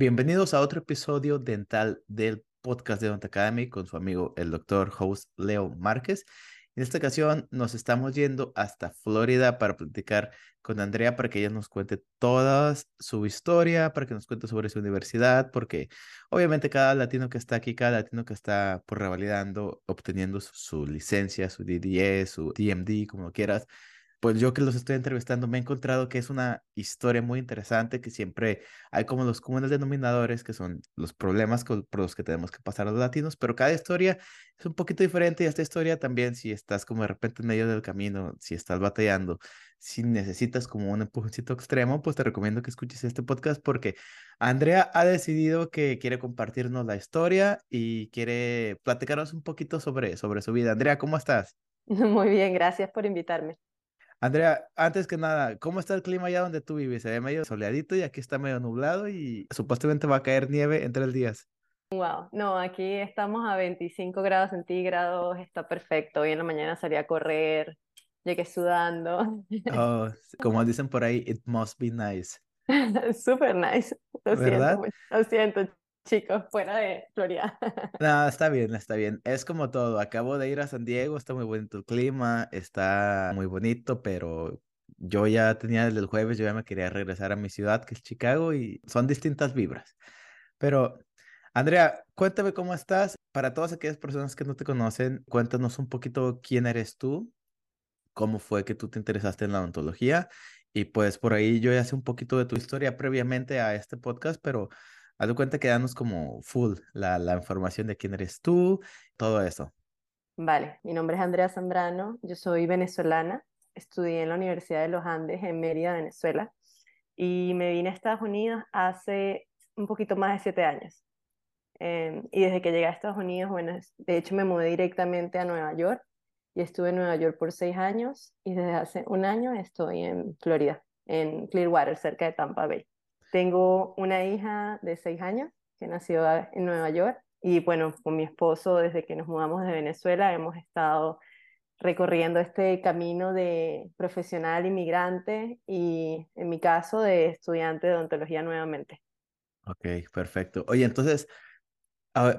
Bienvenidos a otro episodio dental del podcast de Don't Academy con su amigo el doctor host Leo Márquez. En esta ocasión nos estamos yendo hasta Florida para platicar con Andrea para que ella nos cuente toda su historia, para que nos cuente sobre su universidad, porque obviamente cada latino que está aquí, cada latino que está por revalidando, obteniendo su, su licencia, su DDE, su DMD, como lo quieras, pues yo que los estoy entrevistando me he encontrado que es una historia muy interesante, que siempre hay como los comunes denominadores, que son los problemas por los que tenemos que pasar los latinos, pero cada historia es un poquito diferente y esta historia también, si estás como de repente en medio del camino, si estás batallando, si necesitas como un empujoncito extremo, pues te recomiendo que escuches este podcast porque Andrea ha decidido que quiere compartirnos la historia y quiere platicarnos un poquito sobre, sobre su vida. Andrea, ¿cómo estás? Muy bien, gracias por invitarme. Andrea, antes que nada, ¿cómo está el clima allá donde tú vives? Se ve medio soleadito y aquí está medio nublado y supuestamente va a caer nieve en tres días. Wow, no, aquí estamos a 25 grados centígrados, está perfecto. Hoy en la mañana salí a correr, llegué sudando. Oh, como dicen por ahí, it must be nice. Super nice. Lo ¿Verdad? siento, lo siento, chicos, fuera de Florida. No, está bien, está bien. Es como todo. Acabo de ir a San Diego, está muy bonito el clima, está muy bonito, pero yo ya tenía desde el jueves, yo ya me quería regresar a mi ciudad, que es Chicago, y son distintas vibras. Pero, Andrea, cuéntame cómo estás. Para todas aquellas personas que no te conocen, cuéntanos un poquito quién eres tú, cómo fue que tú te interesaste en la odontología, y pues por ahí yo ya sé un poquito de tu historia previamente a este podcast, pero Haz de cuenta que danos como full la, información de quién eres tú, todo eso. Vale, mi nombre es Andrea Zambrano, yo soy venezolana, estudié en la Universidad de los Andes en Mérida, Venezuela, y me vine a Estados Unidos hace un poquito más de siete años. Eh, y desde que llegué a Estados Unidos, bueno, de hecho me mudé directamente a Nueva York y estuve en Nueva York por seis años y desde hace un año estoy en Florida, en Clearwater, cerca de Tampa Bay. Tengo una hija de seis años que nació en Nueva York y bueno, con mi esposo desde que nos mudamos de Venezuela hemos estado recorriendo este camino de profesional inmigrante y en mi caso de estudiante de odontología nuevamente. Ok, perfecto. Oye, entonces,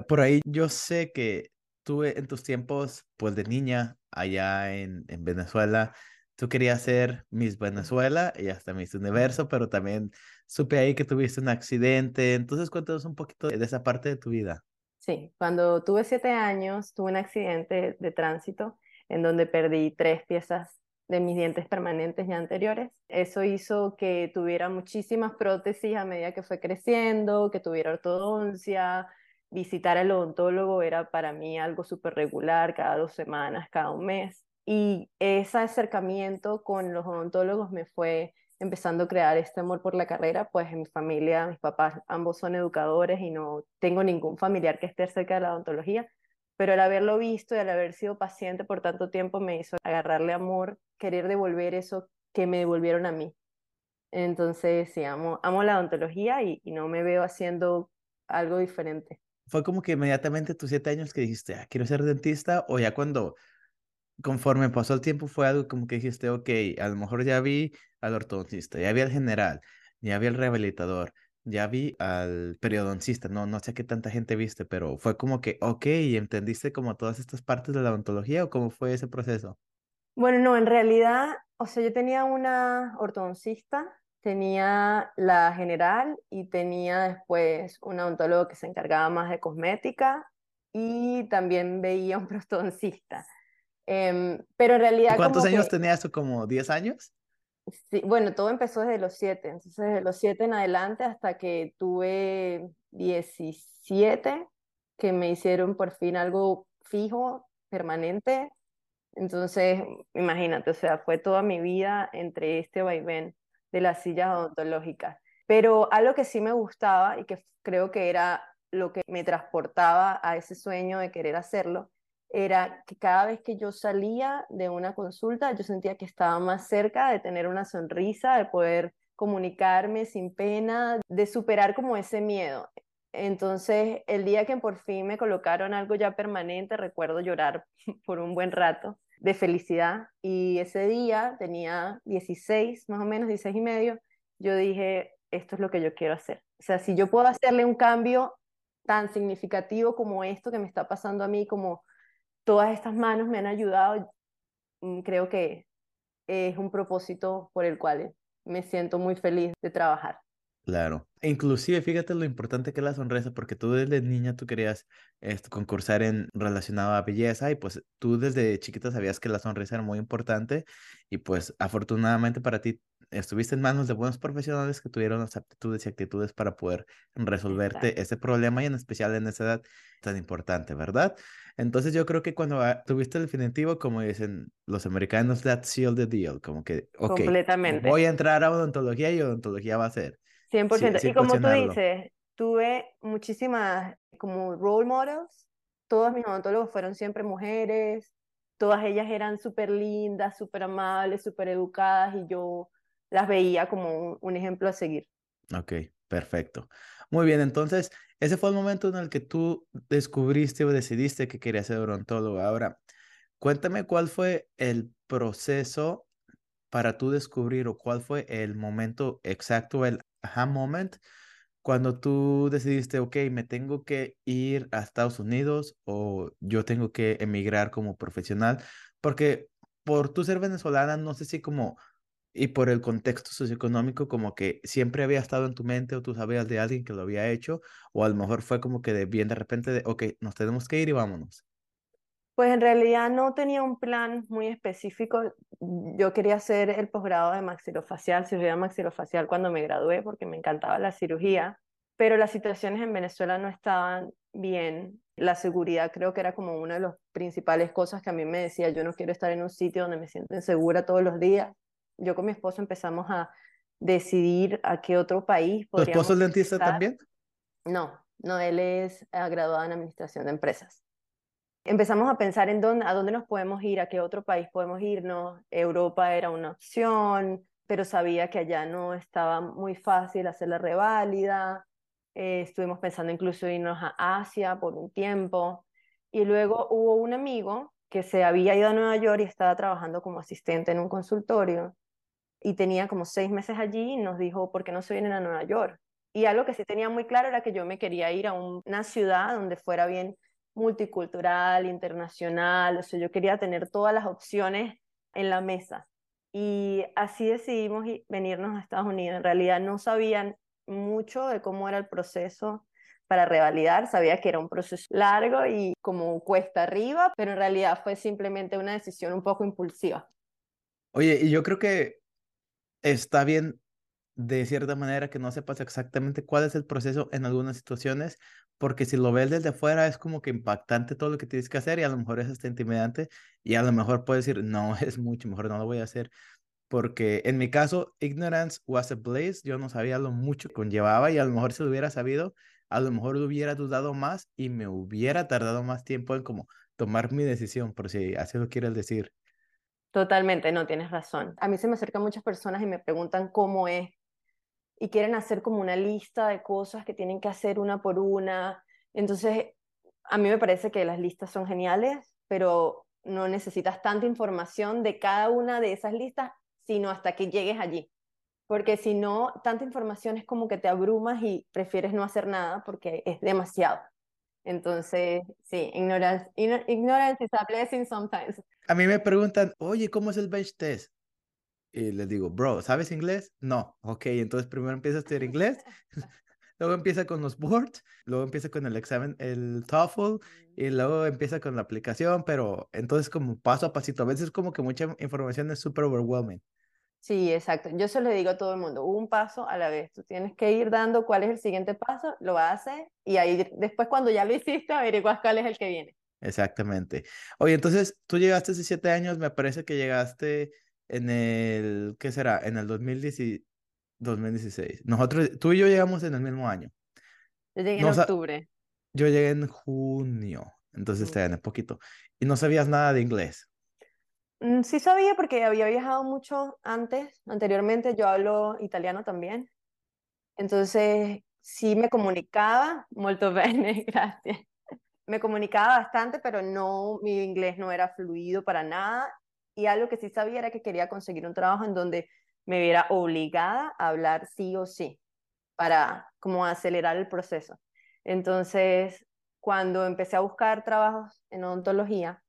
por ahí yo sé que tú en tus tiempos, pues de niña, allá en, en Venezuela, tú querías ser Miss Venezuela y hasta Miss Universo, pero también supe ahí que tuviste un accidente. Entonces, cuéntanos un poquito de esa parte de tu vida. Sí, cuando tuve siete años, tuve un accidente de tránsito en donde perdí tres piezas de mis dientes permanentes y anteriores. Eso hizo que tuviera muchísimas prótesis a medida que fue creciendo, que tuviera ortodoncia. Visitar al odontólogo era para mí algo súper regular, cada dos semanas, cada un mes. Y ese acercamiento con los odontólogos me fue empezando a crear este amor por la carrera, pues en mi familia, mis papás ambos son educadores y no tengo ningún familiar que esté cerca de la odontología, pero al haberlo visto y al haber sido paciente por tanto tiempo me hizo agarrarle amor, querer devolver eso que me devolvieron a mí. Entonces, sí, amo, amo la odontología y, no me veo haciendo algo diferente. ¿Fue como que inmediatamente tus siete años que dijiste, ah, quiero ser dentista? ¿O ya cuando conforme pasó el tiempo fue algo como que dijiste, ok, a lo mejor ya vi al ortodoncista, ya vi al general, ya vi al rehabilitador, ya vi al periodoncista, no, no sé qué tanta gente viste, pero fue como que, ok, ¿entendiste como todas estas partes de la odontología o cómo fue ese proceso? Bueno, no, en realidad, o sea, yo tenía una ortodoncista, tenía la general y tenía después un odontólogo que se encargaba más de cosmética y también veía un prostodoncista. Em, pero en realidad... ¿Cuántos como años que, tenía eso? ¿Como 10 años? sí, bueno, todo empezó desde los siete, entonces desde los siete en adelante hasta que tuve 17, que me hicieron por fin algo fijo, permanente. Entonces, imagínate, o sea, fue toda mi vida entre este vaivén de las sillas odontológicas. Pero algo que sí me gustaba y que creo que era lo que me transportaba a ese sueño de querer hacerlo, era que cada vez que yo salía de una consulta, yo sentía que estaba más cerca de tener una sonrisa, de poder comunicarme sin pena, de superar como ese miedo. Entonces, el día que por fin me colocaron algo ya permanente, recuerdo llorar por un buen rato de felicidad. Y ese día tenía 16, más o menos, 16 y medio. Yo dije, esto es lo que yo quiero hacer. O sea, si yo puedo hacerle un cambio tan significativo como esto que me está pasando a mí, como todas estas manos me han ayudado, mm, creo que es un propósito por el cual me siento muy feliz de trabajar. Claro. E inclusive, fíjate lo importante que es la sonrisa, porque tú desde niña tú querías este, concursar en relacionado a belleza y pues tú desde chiquita sabías que la sonrisa era muy importante y pues afortunadamente para ti estuviste en manos de buenos profesionales que tuvieron las aptitudes y actitudes para poder resolverte ese problema y en especial en esa edad tan importante, ¿verdad? Entonces yo creo que cuando tuviste el definitivo, como dicen los americanos, that sealed the deal, como que, ok, Completamente. voy a entrar a odontología y odontología va a ser. 100%. y como tú dices, tuve muchísimas como role models, todos mis odontólogos fueron siempre mujeres, todas ellas eran súper lindas, súper amables, súper educadas y yo las veía como un, ejemplo a seguir. Ok, perfecto. Muy bien, entonces, ese fue el momento en el que tú descubriste o decidiste que querías ser odontólogo. Ahora, cuéntame cuál fue el proceso para tú descubrir o cuál fue el momento exacto, el aha moment, cuando tú decidiste, ok, me tengo que ir a Estados Unidos o yo tengo que emigrar como profesional, porque por tú ser venezolana, no sé si como y por el contexto socioeconómico como que siempre había estado en tu mente o tú sabías de alguien que lo había hecho o a lo mejor fue como que de bien de repente de, ok, nos tenemos que ir y vámonos. Pues en realidad no tenía un plan muy específico. Yo quería hacer el posgrado de maxilofacial, cirugía maxilofacial cuando me gradué porque me encantaba la cirugía, pero las situaciones en Venezuela no estaban bien. La seguridad creo que era como una de las principales cosas que a mí me decía, yo no quiero estar en un sitio donde me siento insegura todos los días yo con mi esposo empezamos a decidir a qué otro país ¿Tu esposo es dentista también? No, no, él es graduado en administración de empresas. Empezamos a pensar en dónde, a dónde nos podemos ir, a qué otro país podemos irnos. Europa era una opción, pero sabía que allá no estaba muy fácil hacer la reválida. Eh, estuvimos pensando incluso irnos a Asia por un tiempo. Y luego hubo un amigo que se había ido a Nueva York y estaba trabajando como asistente en un consultorio y tenía como seis meses allí y nos dijo, ¿por qué no se vienen a Nueva York? Y algo que sí tenía muy claro era que yo me quería ir a una ciudad donde fuera bien multicultural, internacional, o sea, yo quería tener todas las opciones en la mesa. Y así decidimos venirnos a Estados Unidos. En realidad no sabían mucho de cómo era el proceso para revalidar, sabía que era un proceso largo y como cuesta arriba, pero en realidad fue simplemente una decisión un poco impulsiva. Oye, y yo creo que está bien de cierta manera que no sepas exactamente cuál es el proceso en algunas situaciones, porque si lo ves desde fuera es como que impactante todo lo que tienes que hacer y a lo mejor es hasta intimidante y a lo mejor puedes decir, no, es mucho mejor, no lo voy a hacer. Porque en mi caso, ignorance was a blaze, yo no sabía lo mucho que conllevaba y a lo mejor si lo hubiera sabido, a lo mejor lo hubiera dudado más y me hubiera tardado más tiempo en como tomar mi decisión, por si así lo quieres decir. Totalmente, no tienes razón. A mí se me acercan muchas personas y me preguntan cómo es y quieren hacer como una lista de cosas que tienen que hacer una por una. Entonces, a mí me parece que las listas son geniales, pero no necesitas tanta información de cada una de esas listas, sino hasta que llegues allí. Porque si no, tanta información es como que te abrumas y prefieres no hacer nada porque es demasiado. Entonces, sí, ignorance, ignorance is a blessing sometimes. A mí me preguntan, oye, ¿cómo es el bench test? Y les digo, bro, ¿sabes inglés? No. Ok, entonces primero empieza a estudiar inglés, luego empieza con los boards, luego empieza con el examen, el TOEFL, y luego empieza con la aplicación, pero entonces como paso a pasito, a veces como que mucha información es súper overwhelming. Sí, exacto. Yo se lo digo a todo el mundo, un paso a la vez. Tú tienes que ir dando cuál es el siguiente paso, lo hacer y ahí después cuando ya lo hiciste averiguas cuál es el que viene. Exactamente. Oye, entonces tú llegaste hace siete años, me parece que llegaste en el, ¿qué será? En el 2016. Nosotros, tú y yo llegamos en el mismo año. Yo llegué en octubre. Yo llegué en junio, entonces mm. te gané poquito. Y no sabías nada de inglés. Mm, sí sabía porque había viajado mucho antes, anteriormente yo hablo italiano también. Entonces, sí me comunicaba, molto bene, gracias. Me comunicaba bastante, pero no, mi inglés no era fluido para nada. Y algo que sí sabía era que quería conseguir un trabajo en donde me viera obligada a hablar sí o sí. para como acelerar el proceso. Entonces, cuando empecé a buscar trabajos en odontología,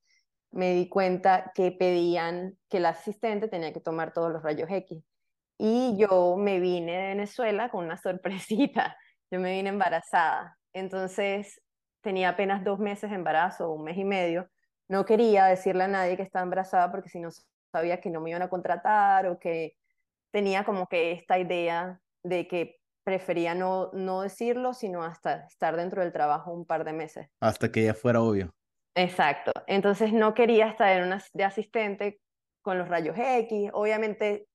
me di cuenta que pedían que el asistente tenía que tomar todos los rayos X. Y yo me vine de Venezuela con una sorpresita. Yo me vine embarazada. Entonces, tenía apenas dos meses de embarazo, un mes y medio. No quería decirle a nadie que estaba embarazada porque si no sabía que no me iban a contratar o que tenía como que esta idea de que prefería no, no decirlo, sino hasta estar dentro del trabajo un par de meses. Hasta que ya fuera obvio. Exacto. Entonces no quería estar en una, de asistente con los rayos X. Obviamente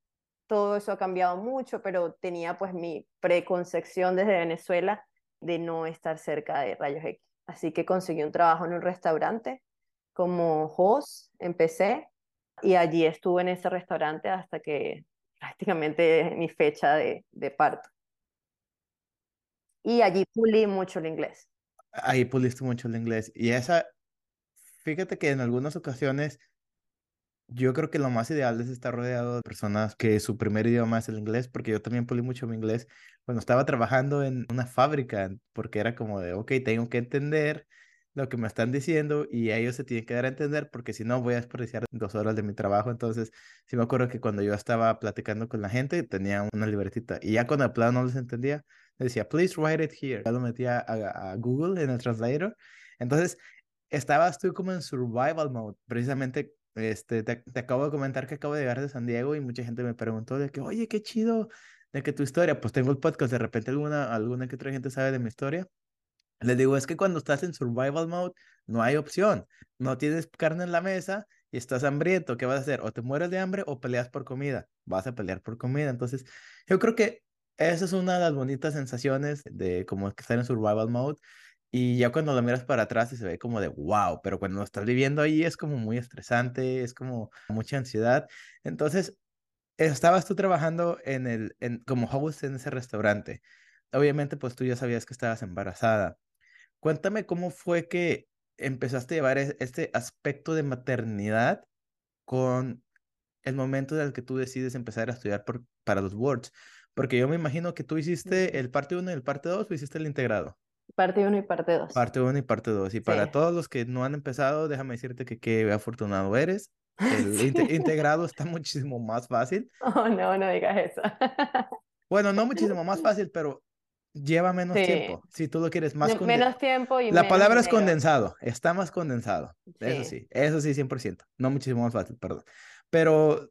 todo eso ha cambiado mucho, pero tenía pues mi preconcepción desde Venezuela de no estar cerca de rayos X. Así que conseguí un trabajo en un restaurante como host, empecé y allí estuve en ese restaurante hasta que prácticamente mi fecha de, parto. Y allí pulí mucho el inglés. Ahí puliste mucho el inglés. Y esa, fíjate que en algunas ocasiones yo creo que lo más ideal es estar rodeado de personas que su primer idioma es el inglés, porque yo también pulí mucho mi inglés cuando estaba trabajando en una fábrica, porque era como de, ok, tengo que entender lo que me están diciendo y ellos se tienen que dar a entender porque si no voy a desperdiciar dos horas de mi trabajo. Entonces, sí me acuerdo que cuando yo estaba platicando con la gente tenía una libretita y ya cuando el plano no les entendía, decía, please write it here. Ya lo metía a, a Google en el translator. Entonces, estabas tú como en survival mode. Precisamente, este, te, acabo de comentar que acabo de llegar de San Diego y mucha gente me preguntó de que, oye, qué chido de que tu historia, pues tengo el podcast, de repente alguna, alguna que otra gente sabe de mi historia. Les digo, es que cuando estás en survival mode, no hay opción. No tienes carne en la mesa y estás hambriento. ¿Qué vas a hacer? O te mueres de hambre o peleas por comida. Vas a pelear por comida. Entonces, yo creo que esa es una de las bonitas sensaciones de como estar en survival mode. Y ya cuando lo miras para atrás y se ve como de wow, pero cuando lo estás viviendo ahí es como muy estresante, es como mucha ansiedad. Entonces, estabas tú trabajando en el, en, como host en ese restaurante. Obviamente, pues tú ya sabías que estabas embarazada. Cuéntame cómo fue que empezaste a llevar este aspecto de maternidad con el momento en el que tú decides empezar a estudiar por, para los Words. Porque yo me imagino que tú hiciste el parte 1 y el parte 2 o hiciste el integrado. Parte 1 y parte 2. Parte 1 y parte 2. Y para todos los que no han empezado, déjame decirte que qué afortunado eres. El integrado está muchísimo más fácil. Oh, no, no digas eso. bueno, no muchísimo más fácil, pero lleva menos tiempo. Si tú lo quieres más Menos tiempo y La palabra es condensado, está más condensado. Eso sí, eso sí, 100%. No muchísimo más fácil, perdón. Pero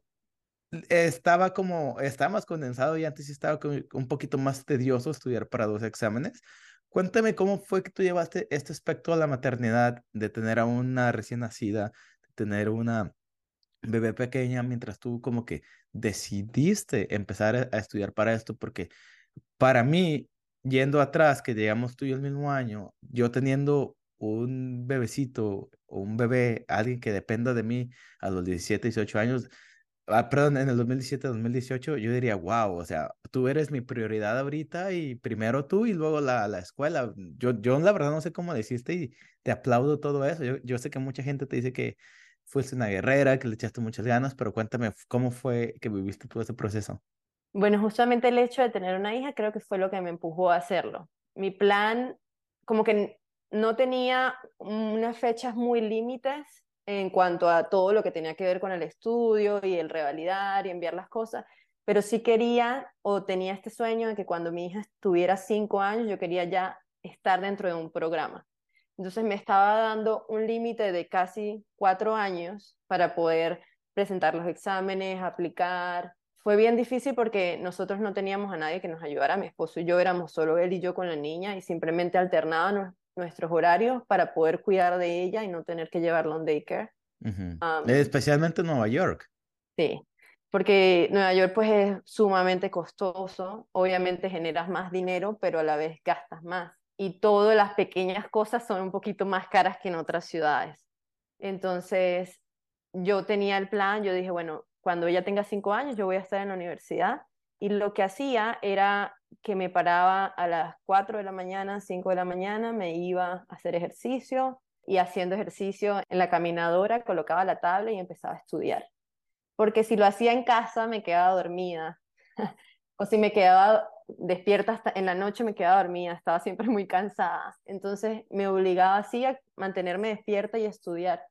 estaba como, está más condensado y antes estaba un poquito más tedioso estudiar para dos exámenes. Cuéntame cómo fue que tú llevaste este aspecto a la maternidad, de tener a una recién nacida, de tener una bebé pequeña, mientras tú como que decidiste empezar a estudiar para esto, porque para mí yendo atrás, que llegamos tú y el mismo año, yo teniendo un bebecito un bebé, alguien que dependa de mí a los 17, 18 años, ah, perdón, en el 2017, 2018, yo diría, wow, o sea, tú eres mi prioridad ahorita y primero tú y luego la, la escuela. Yo, yo la verdad no sé cómo deciste y te aplaudo todo eso. Yo, yo sé que mucha gente te dice que fuiste una guerrera, que le echaste muchas ganas, pero cuéntame cómo fue que viviste todo ese proceso. Bueno, justamente el hecho de tener una hija creo que fue lo que me empujó a hacerlo. Mi plan, como que no tenía unas fechas muy límites en cuanto a todo lo que tenía que ver con el estudio y el revalidar y enviar las cosas, pero sí quería o tenía este sueño de que cuando mi hija tuviera cinco años yo quería ya estar dentro de un programa. Entonces me estaba dando un límite de casi cuatro años para poder presentar los exámenes, aplicar, fue bien difícil porque nosotros no teníamos a nadie que nos ayudara. Mi esposo y yo éramos solo él y yo con la niña y simplemente alternábamos nuestros horarios para poder cuidar de ella y no tener que llevarla a un daycare. Especialmente en Nueva York. Sí, porque Nueva York pues es sumamente costoso, obviamente generas más dinero, pero a la vez gastas más. Y todas las pequeñas cosas son un poquito más caras que en otras ciudades. Entonces, yo tenía el plan, yo dije, bueno, cuando ella tenga cinco años, yo voy a estar en la universidad. Y lo que hacía era que me paraba a las cuatro de la mañana, cinco de la mañana, me iba a hacer ejercicio y haciendo ejercicio en la caminadora colocaba la tabla y empezaba a estudiar. Porque si lo hacía en casa me quedaba dormida. o si me quedaba despierta hasta en la noche me quedaba dormida, estaba siempre muy cansada. Entonces me obligaba así a mantenerme despierta y estudiar.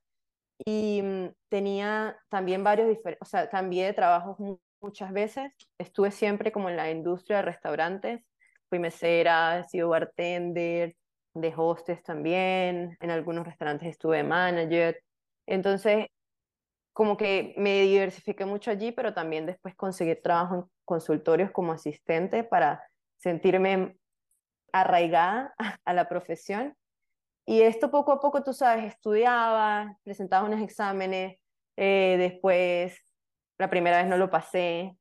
Y mm, tenía también varios diferentes, o sea, cambié de trabajos muchas veces. Estuve siempre como en la industria de restaurantes. Fui mesera, he sido bartender, de hostes también. En algunos restaurantes estuve manager. Entonces, como que me diversifiqué mucho allí, pero también después conseguí trabajo en consultorios como asistente para sentirme arraigada a la profesión. Y esto poco a poco, tú sabes, estudiaba, presentaba unos exámenes, eh, después la primera vez no lo pasé,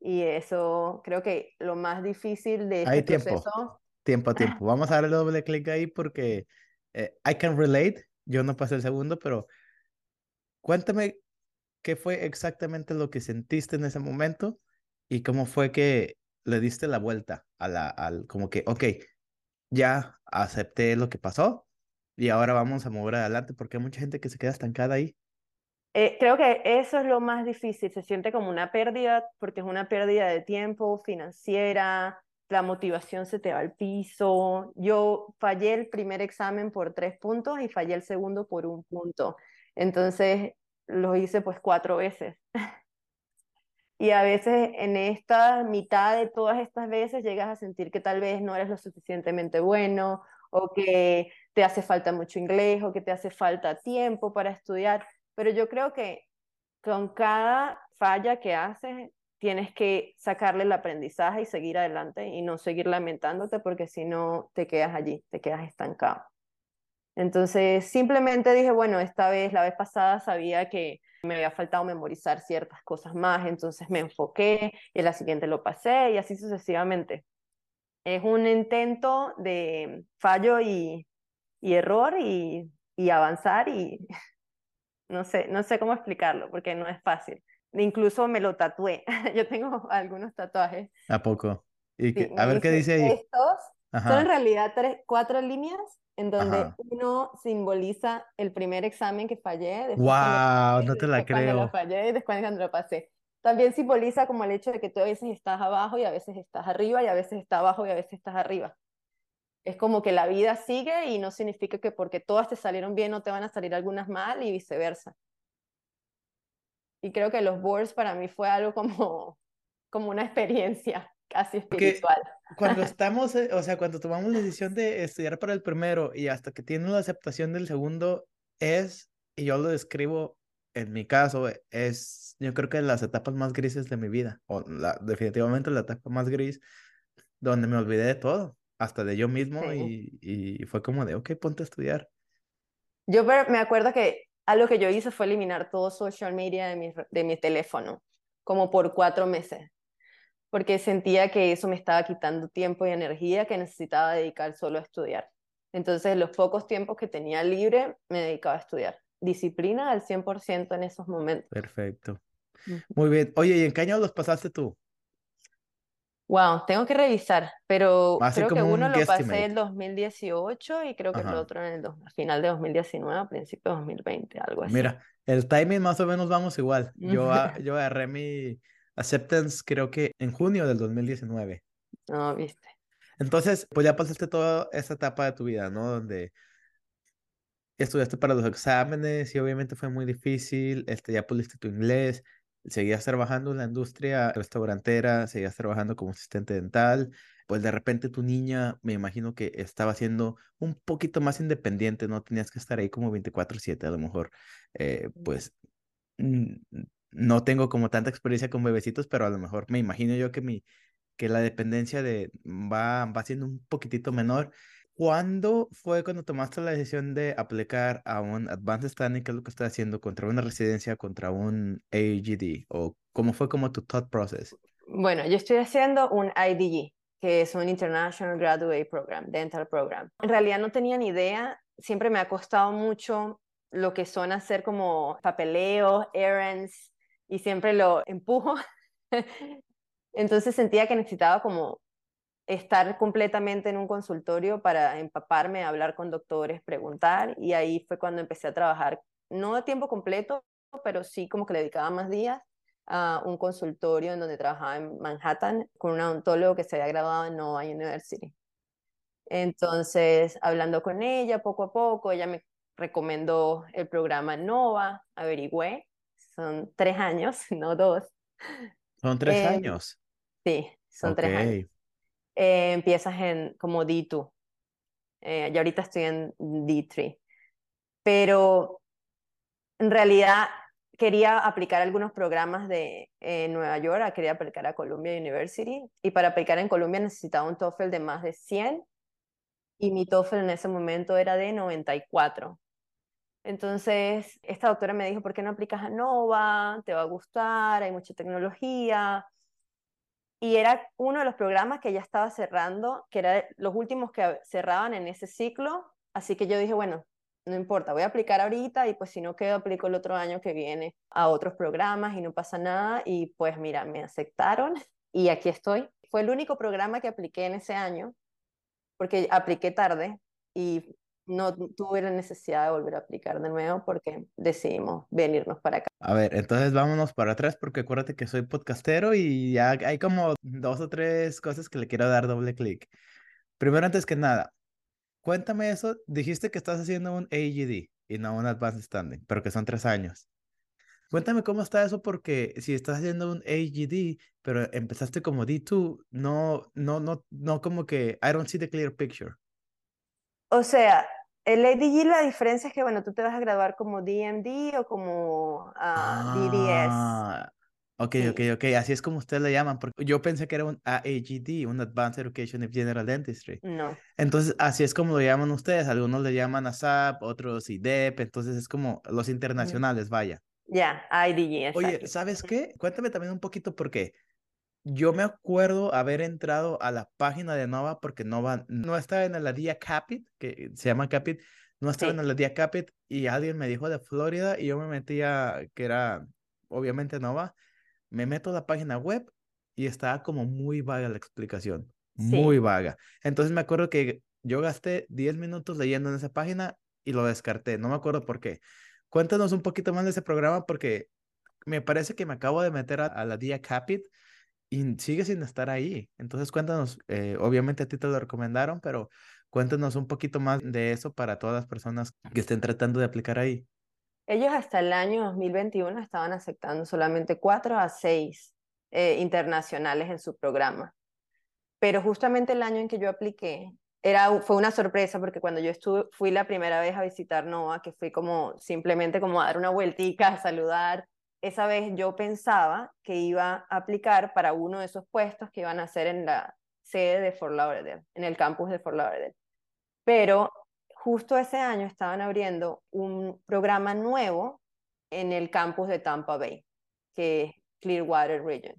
y eso creo que lo más difícil de este Hay tiempo, proceso... tiempo a tiempo. Vamos a darle doble clic ahí porque eh, I can relate. Yo no pasé el segundo, pero cuéntame qué fue exactamente lo que sentiste en ese momento y cómo fue que le diste la vuelta a la, al, como que, ok, ya acepté lo que pasó y ahora vamos a mover adelante porque hay mucha gente que se queda estancada ahí. Eh, creo que eso es lo más difícil, se siente como una pérdida porque es una pérdida de tiempo financiera, la motivación se te va al piso. Yo fallé el primer examen por tres puntos y fallé el segundo por un punto. Entonces lo hice pues cuatro veces. y a veces en esta mitad de todas estas veces llegas a sentir que tal vez no eres lo suficientemente bueno o que te hace falta mucho inglés o que te hace falta tiempo para estudiar. Pero yo creo que con cada falla que haces tienes que sacarle el aprendizaje y seguir adelante y no seguir lamentándote porque si no te quedas allí, te quedas estancado. Entonces simplemente dije, bueno, esta vez, la vez pasada sabía que me había faltado memorizar ciertas cosas más, entonces me enfoqué y la siguiente lo pasé y así sucesivamente. Es un intento de fallo y, error y avanzar y no sé, no sé cómo explicarlo porque no es fácil. Incluso me lo tatué. Yo tengo algunos tatuajes. ¿A poco? ¿Y a ver qué dice ahí. Estos son en realidad tres, cuatro líneas en donde uno simboliza el primer examen que fallé. ¡Wow! no te la creo. Lo fallé y después cuando lo pasé. También simboliza como el hecho de que tú a veces estás abajo y a veces estás arriba y a veces estás abajo y a veces estás arriba. Es como que la vida sigue y no significa que porque todas te salieron bien no te van a salir algunas mal y viceversa. Y creo que los boards para mí fue algo como, como una experiencia casi espiritual. cuando estamos, eh, o sea, cuando tomamos la decisión de estudiar para el primero y hasta que tiene la aceptación del segundo, es, y yo lo describo en mi caso, es, yo creo que las etapas más grises de mi vida, o la, definitivamente la etapa más gris, donde me olvidé de todo, hasta de yo mismo, y, y fue como de, ok, ponte a estudiar. Yo me acuerdo que algo que yo hice fue eliminar todo social media de mi, de mi teléfono, como por cuatro meses porque sentía que eso me estaba quitando tiempo y energía que necesitaba dedicar solo a estudiar. Entonces, los pocos tiempos que tenía libre, me dedicaba a estudiar. Disciplina al 100% en esos momentos. Perfecto. Muy bien. Oye, ¿y en qué año los pasaste tú? Wow, tengo que revisar, pero creo que uno lo pasé en 2018 y creo que el otro en el final de 2019, a principios de 2020, algo así. Mira, el timing más o menos vamos igual. Yo, yo agarré mi, Acceptance creo que en junio del 2019. No, viste. Entonces, pues ya pasaste toda esa etapa de tu vida, ¿no? Donde estudiaste para los exámenes y obviamente fue muy difícil, este, ya puliste tu inglés, seguías trabajando en la industria restaurantera, seguías trabajando como asistente dental, pues de repente tu niña, me imagino que estaba siendo un poquito más independiente, no tenías que estar ahí como 24/7, a lo mejor, eh, pues no tengo como tanta experiencia con bebecitos, pero a lo mejor me imagino yo que, mi, que la dependencia de, va, va siendo un poquitito menor. ¿Cuándo fue cuando tomaste la decisión de aplicar a un Advanced Standing, que es lo que estás haciendo, contra una residencia, contra un AGD? ¿O cómo fue como tu thought process? Bueno, yo estoy haciendo un IDG, que es un International Graduate Program, Dental Program. En realidad no tenía ni idea, siempre me ha costado mucho lo que son hacer como papeleos, errands, y siempre lo empujo. Entonces sentía que necesitaba como estar completamente en un consultorio para empaparme, hablar con doctores, preguntar y ahí fue cuando empecé a trabajar, no a tiempo completo, pero sí como que le dedicaba más días a un consultorio en donde trabajaba en Manhattan con un odontólogo que se había graduado en Nova University. Entonces, hablando con ella poco a poco, ella me recomendó el programa Nova, averigüé, son tres años, no dos. Son tres em, años. Sí, son tres años. Eh, empiezas en como D2. Eh, yo ahorita estoy en D3. Pero en realidad quería aplicar algunos programas de Nueva York, quería aplicar a Columbia University y para aplicar en Columbia necesitaba un TOEFL de más de 100 y mi TOEFL en ese momento era de 94. Entonces, esta doctora me dijo, ¿por qué no aplicas a Nova? Te va a gustar, hay mucha tecnología. Y era uno de los programas que ya estaba cerrando, que era los últimos que cerraban en ese ciclo. Así que yo dije, bueno, no importa, voy a aplicar ahorita y pues si no quedo, aplico el otro año que viene a otros programas y no pasa nada. Y pues mira, me aceptaron y aquí estoy. Fue el único programa que apliqué en ese año, porque apliqué tarde y no tuve la necesidad de volver a aplicar de nuevo porque decidimos venirnos para acá. A ver, entonces vámonos para atrás porque acuérdate que soy podcastero y ya hay como dos o tres cosas que le quiero dar doble clic. Primero, antes que nada, cuéntame eso. Dijiste que estás haciendo un AGD y no un Advanced Standing, pero que son tres años. Cuéntame cómo está eso porque si estás haciendo un AGD, pero empezaste como D2, no, no, no, no como que I don't see the clear picture. O sea, el ADG la diferencia es que, bueno, tú te vas a graduar como DMD o como ah, DDS. Ah, ok, ok, ok. Así es como ustedes le llaman. Porque yo pensé que era un AAGD, un Advanced Education of General Dentistry. No. Entonces, así es como lo llaman ustedes. Algunos le llaman ASAP, otros IDEP. Entonces, es como los internacionales, vaya. Ya, yeah, IDG. Oye, ¿sabes qué? Cuéntame también un poquito por qué. Yo me acuerdo haber entrado a la página de Nova porque Nova no estaba en la día Capit, que se llama Capit, no estaba en la día Capit y alguien me dijo de Florida y yo me metía, que era obviamente Nova, me meto a la página web y estaba como muy vaga la explicación, muy vaga. Entonces me acuerdo que yo gasté 10 minutos leyendo en esa página y lo descarté, no me acuerdo por qué. Cuéntanos un poquito más de ese programa porque me parece que me acabo de meter a, a la día Capit y sigue sin estar ahí. Entonces cuéntanos, eh, obviamente a ti te lo recomendaron, pero cuéntanos un poquito más de eso para todas las personas que estén tratando de aplicar ahí. Ellos hasta el año 2021 estaban aceptando solamente cuatro a seis eh, internacionales en su programa. Pero justamente el año en que yo apliqué, era, fue una sorpresa porque cuando yo estuve, fui la primera vez a visitar NOAA, que fui como simplemente como a dar una vueltica, a saludar, esa vez yo pensaba que iba a aplicar para uno de esos puestos que iban a hacer en la sede de Fort Lauderdale, en el campus de Fort Lauderdale. Pero justo ese año estaban abriendo un programa nuevo en el campus de Tampa Bay, que es Clearwater Region.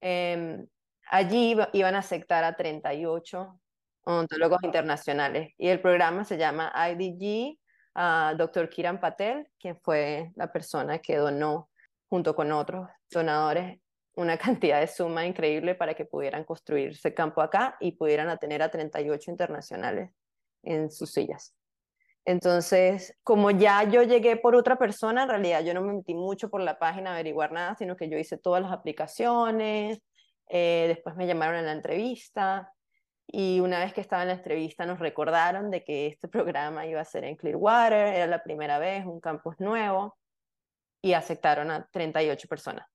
Em, allí iban a aceptar a 38 odontólogos internacionales y el programa se llama IDG a Dr. Kiran Patel, quien fue la persona que donó, junto con otros donadores, una cantidad de suma increíble para que pudieran construirse campo acá y pudieran tener a 38 internacionales en sus sillas. Entonces, como ya yo llegué por otra persona, en realidad yo no me metí mucho por la página a averiguar nada, sino que yo hice todas las aplicaciones, eh, después me llamaron a la entrevista, y una vez que estaba en la entrevista nos recordaron de que este programa iba a ser en Clearwater, era la primera vez, un campus nuevo, y aceptaron a 38 personas.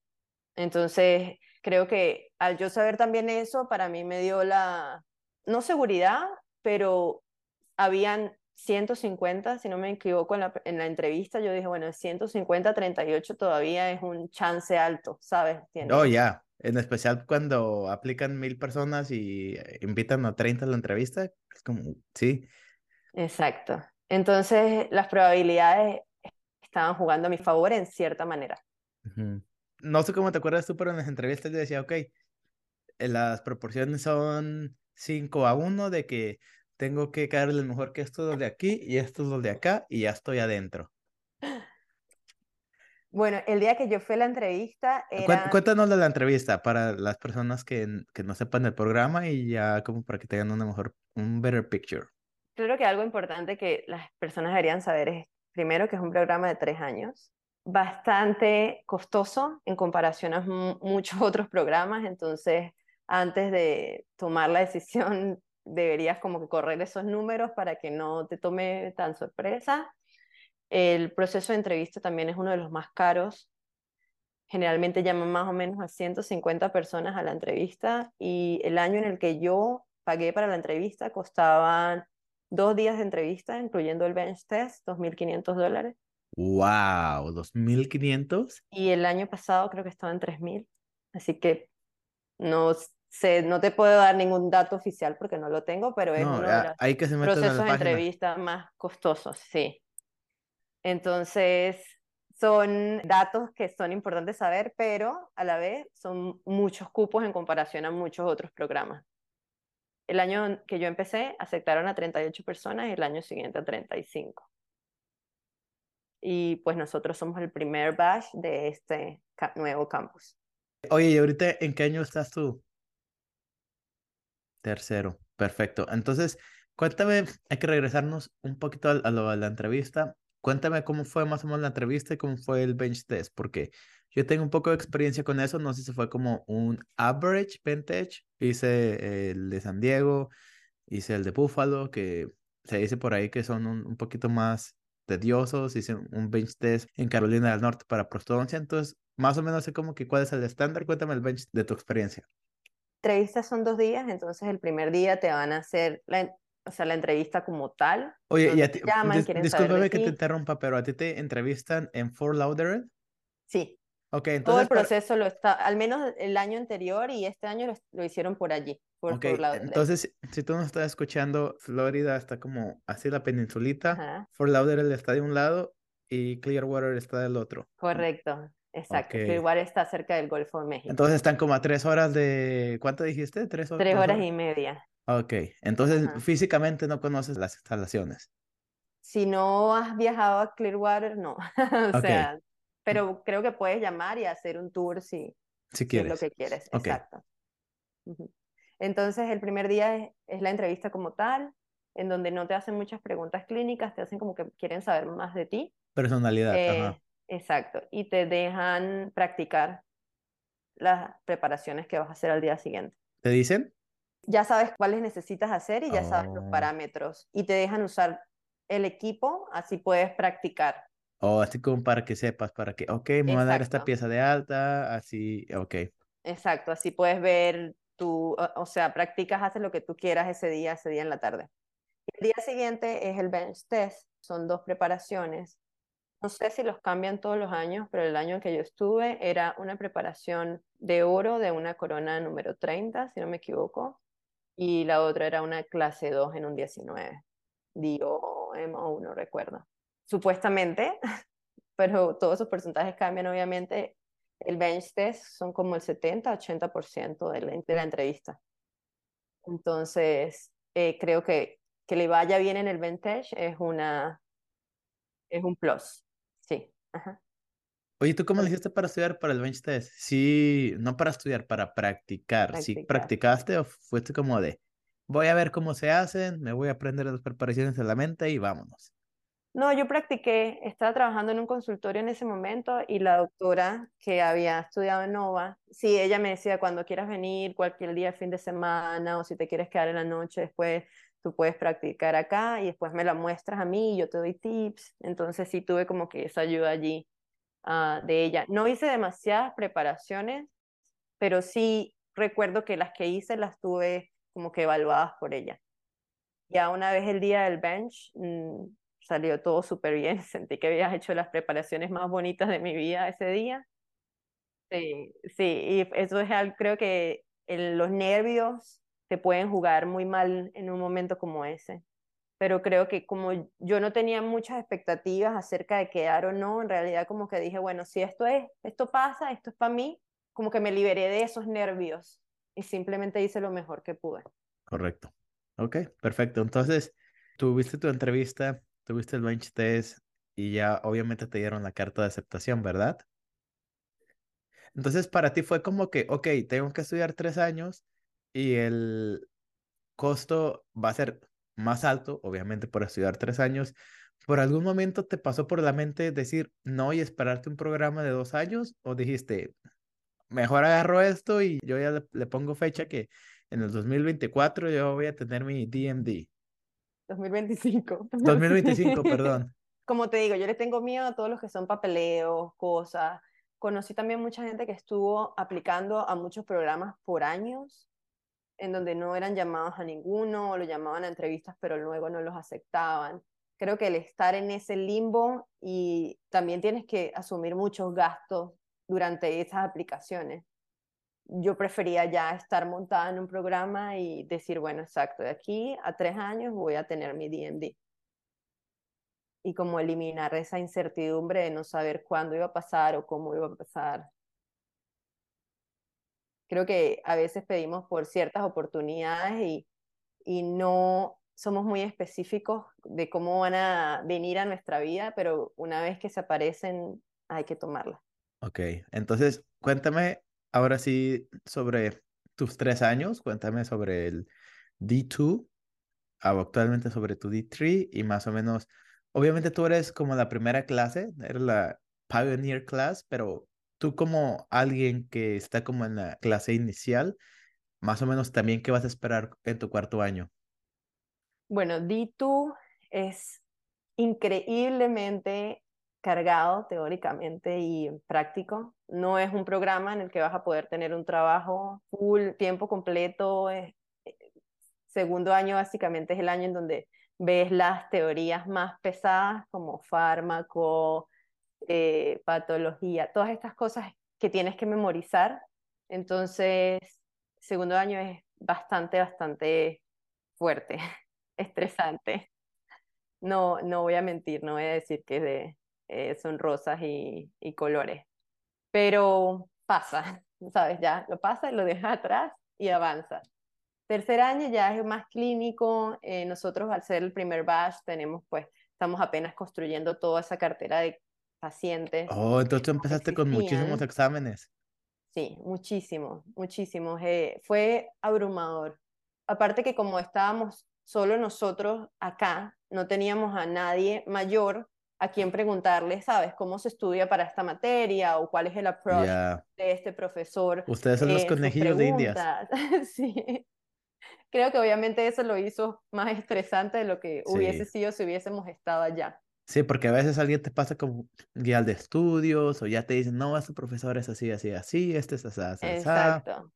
Entonces, creo que al yo saber también eso, para mí me dio la, no seguridad, pero habían 150, si no me equivoco, en la, en la entrevista yo dije, bueno, 150 38 todavía es un chance alto, ¿sabes? Oh, ya. En especial cuando aplican mil personas y eh, invitan a 30 a la entrevista, es como, sí. Exacto. Entonces, las probabilidades estaban jugando a mi favor en cierta manera. No sé cómo te acuerdas tú, pero en las entrevistas yo decía, ok, eh, las proporciones son 5 a 1 de que tengo que caerle mejor que estos de aquí y estos los de acá y ya estoy adentro. Bueno, el día que yo fui a la entrevista era... Cuéntanos de la entrevista para las personas que, que no sepan del programa y ya como para que tengan una mejor, un better picture. Creo que algo importante que las personas deberían saber es, primero, que es un programa de tres años. bastante costoso en comparación a muchos otros programas, entonces antes de tomar la decisión deberías como que correr esos números para que no te tome tan sorpresa. El proceso de entrevista también es uno de los más caros. Generalmente llaman más o menos a 150 personas a la entrevista y el año en el que yo pagué para la entrevista costaban dos días de entrevista, incluyendo el bench test, 2.500 dólares. ¡Wow! ¿2.500? Y el año pasado creo que estaba en 3.000. Así que no sé, no te puedo dar ningún dato oficial porque no lo tengo, pero es uno de los hay que procesos de entrevista más costosos, sí. Entonces, son datos que son importantes saber, pero a la vez son muchos cupos en comparación a muchos otros programas. El año que yo empecé, aceptaron a 38 personas y el año siguiente a 35 y pues nosotros somos el primer batch de este nuevo campus. Oye, ¿y ahorita en qué año estás tú? Tercero, perfecto. Entonces, cuéntame, hay que regresarnos un poquito a, lo de la entrevista. Cuéntame cómo fue más o menos la entrevista y cómo fue el bench test, porque yo tengo un poco de experiencia con eso, no sé si fue como un average bench test. Hice el de San Diego, hice el de Buffalo, que se dice por ahí que son un, poquito más tediosos, hice un bench test en Carolina del Norte para prostodoncia, entonces más o menos sé como que cuál es el estándar, cuéntame el bench de tu experiencia. Entrevistas son dos días, entonces el primer día te van a hacer la, o sea, la entrevista como tal. Oye, y a ti, discúlpame que te interrumpa, pero a ti te entrevistan en Fort Lauderdale. Sí. Okay, entonces, Todo el proceso lo está, al menos el año anterior y este año lo, hicieron por allí. Por, okay, entonces si tú no estás escuchando, Florida está como así la peninsulita, Fort Lauderdale está de un lado y Clearwater está del otro. Correcto, exacto. Clearwater está cerca del Golfo de México. Entonces están como a tres horas de, ¿cuánto dijiste? Tres horas. Tres horas y media. Ok, entonces físicamente no conoces las instalaciones. Si no has viajado a Clearwater, no. o sea, pero creo que puedes llamar y hacer un tour si, si quieres. lo que quieres. Exacto. Entonces, el primer día es, la entrevista como tal, en donde no te hacen muchas preguntas clínicas, te hacen como que quieren saber más de ti. Personalidad. ajá. Eh, exacto. Y te dejan practicar las preparaciones que vas a hacer al día siguiente. ¿Te dicen? Ya sabes cuáles necesitas hacer y ya sabes los oh. parámetros. Y te dejan usar el equipo, así puedes practicar o así como para que sepas, para que, ok, me voy a dar esta pieza de alta, así, ok. Exacto, así puedes ver tú, o, sea, practicas, haces lo que tú quieras ese día, ese día en la tarde. El día siguiente es el bench test, son dos preparaciones. No sé si los cambian todos los años, pero el año en que yo estuve era una preparación de oro de una corona número 30, si no me equivoco, y la otra era una clase 2 en un 19. Digo, MO, no recuerdo supuestamente, pero todos esos porcentajes cambian obviamente. El bench test son como el 70-80% de de la entrevista. Entonces, eh, creo que que le vaya bien en el bench test es una es un plus. Sí. Oye, ¿tú cómo le hiciste para estudiar para el bench test? Sí, no para estudiar, para practicar. practicar. ¿Sí practicaste o fuiste como de, voy a ver cómo se hacen, me voy a aprender las preparaciones en la mente y vámonos? No, yo practiqué, estaba trabajando en un consultorio en ese momento y la doctora que había estudiado en Nova, sí, ella me decía, cuando quieras venir, cualquier día, fin de semana, o si te quieres quedar en la noche después, tú puedes practicar acá y después me la muestras a mí y yo te doy tips. Entonces sí tuve como que esa ayuda allí uh, de ella. No hice demasiadas preparaciones, pero sí recuerdo que las que hice las tuve como que evaluadas por ella. Ya una vez el día del bench, mmm, salió todo súper bien, sentí que habías hecho las preparaciones más bonitas de mi vida ese día. Sí, sí, y eso es algo, creo que los nervios te pueden jugar muy mal en un momento como ese. Pero creo que como yo no tenía muchas expectativas acerca de quedar o no, en realidad como que dije, bueno, si esto es, esto pasa, esto es para mí, como que me liberé de esos nervios y simplemente hice lo mejor que pude. Correcto. Ok, perfecto. Entonces, tuviste tu entrevista tuviste el bench test y ya obviamente te dieron la carta de aceptación, ¿verdad? Entonces para ti fue como que, ok, tengo que estudiar tres años y el costo va a ser más alto, obviamente por estudiar tres años, ¿por algún momento te pasó por la mente decir no y esperarte un programa de dos años? ¿O dijiste, mejor agarro esto y yo ya le, pongo fecha que en el 2024 yo voy a tener mi DMD? 2025. 2025, perdón. Como te digo, yo le tengo miedo a todos los que son papeleos, cosas. Conocí también mucha gente que estuvo aplicando a muchos programas por años en donde no eran llamados a ninguno, o lo llamaban a entrevistas, pero luego no los aceptaban. Creo que el estar en ese limbo y también tienes que asumir muchos gastos durante esas aplicaciones. Yo prefería ya estar montada en un programa y decir, bueno, exacto, de aquí a tres años voy a tener mi DMD. Y como eliminar esa incertidumbre de no saber cuándo iba a pasar o cómo iba a pasar creo que a veces pedimos por ciertas oportunidades y, y no somos muy específicos de cómo van a venir a nuestra vida, pero una vez que se aparecen hay que tomarlas. Ok, entonces cuéntame ahora sí sobre tus tres años, cuéntame sobre el D2, actualmente sobre tu D3 y más o menos, obviamente tú eres como la primera clase, eres la Pioneer Class, pero tú como alguien que está como en la clase inicial, más o menos también, ¿qué vas a esperar en tu cuarto año? Bueno, D2 es increíblemente cargado teóricamente y práctico. No es un programa en el que vas a poder tener un trabajo full, tiempo completo. Eh, segundo año básicamente es el año en donde ves las teorías más pesadas como fármaco, eh, patología, todas estas cosas que tienes que memorizar. Entonces, segundo año es bastante, bastante fuerte, estresante. No, no voy a mentir, no voy a decir que de, eh, son rosas y, y colores, pero pasa, ¿sabes? Ya lo pasa lo deja atrás y avanza. Tercer año ya es más clínico. Eh, nosotros al ser el primer batch tenemos pues, estamos apenas construyendo toda esa cartera de pacientes. Oh, entonces tú empezaste con muchísimos exámenes. Sí, muchísimos, muchísimos. Eh, fue abrumador. Aparte que como estábamos solo nosotros acá, no teníamos a nadie mayor a quien preguntarle, ¿sabes? ¿Cómo se estudia para esta materia? ¿O cuál es el approach de este profesor? Ustedes son los conejillos de indias. sí. Creo que obviamente eso lo hizo más estresante de lo que hubiese sido si hubiésemos estado allá. Sí, porque a veces alguien te pasa como guía de estudios o ya te dicen, no, este profesor es así, así, así, este es así, así, Exacto.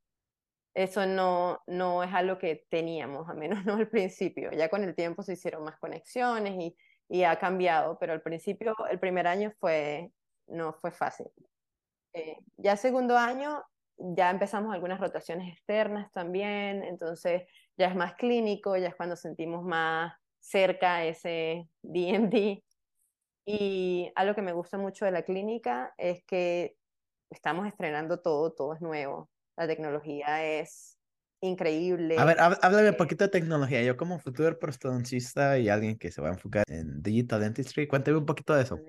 Eso no, no es algo que teníamos, a menos no al principio. Ya con el tiempo se hicieron más conexiones y, y ha cambiado, pero al principio, el primer año fue, no fue fácil. Eh, ya segundo año, ya empezamos algunas rotaciones externas también, entonces ya es más clínico, ya es cuando sentimos más cerca ese DMD y algo que me gusta mucho de la clínica es que estamos estrenando todo, todo es nuevo. La tecnología es increíble. A ver, háblame un eh poquito de tecnología. Yo como futuro prostodoncista y alguien que se va a enfocar en digital dentistry, cuéntame un poquito de eso.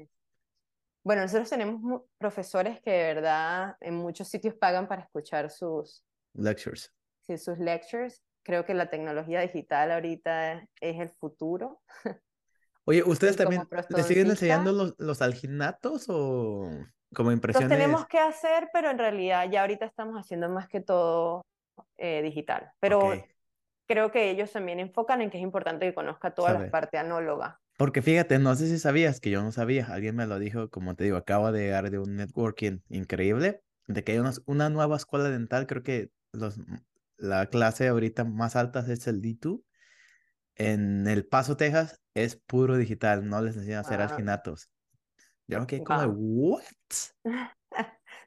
Bueno, nosotros tenemos profesores que de verdad en muchos sitios pagan para escuchar sus lectures. Sí, sus lectures. Creo que la tecnología digital ahorita es el futuro. Oye, ¿ustedes también le siguen enseñando los, los alginatos o como impresiones? Los tenemos que hacer, pero en realidad ya ahorita estamos haciendo más que todo eh, digital. Pero creo que ellos también enfocan en que es importante que conozca toda la parte anóloga. Porque fíjate, no sé si sabías que yo no sabía, alguien me lo dijo, como te digo, acabo de llegar de un networking increíble, de que hay una nueva escuela dental, creo que los, la clase ahorita más alta es el D2, en El Paso, Texas, es puro digital, no les enseñan a hacer alginatos. Yo me quedé como de, ¿what?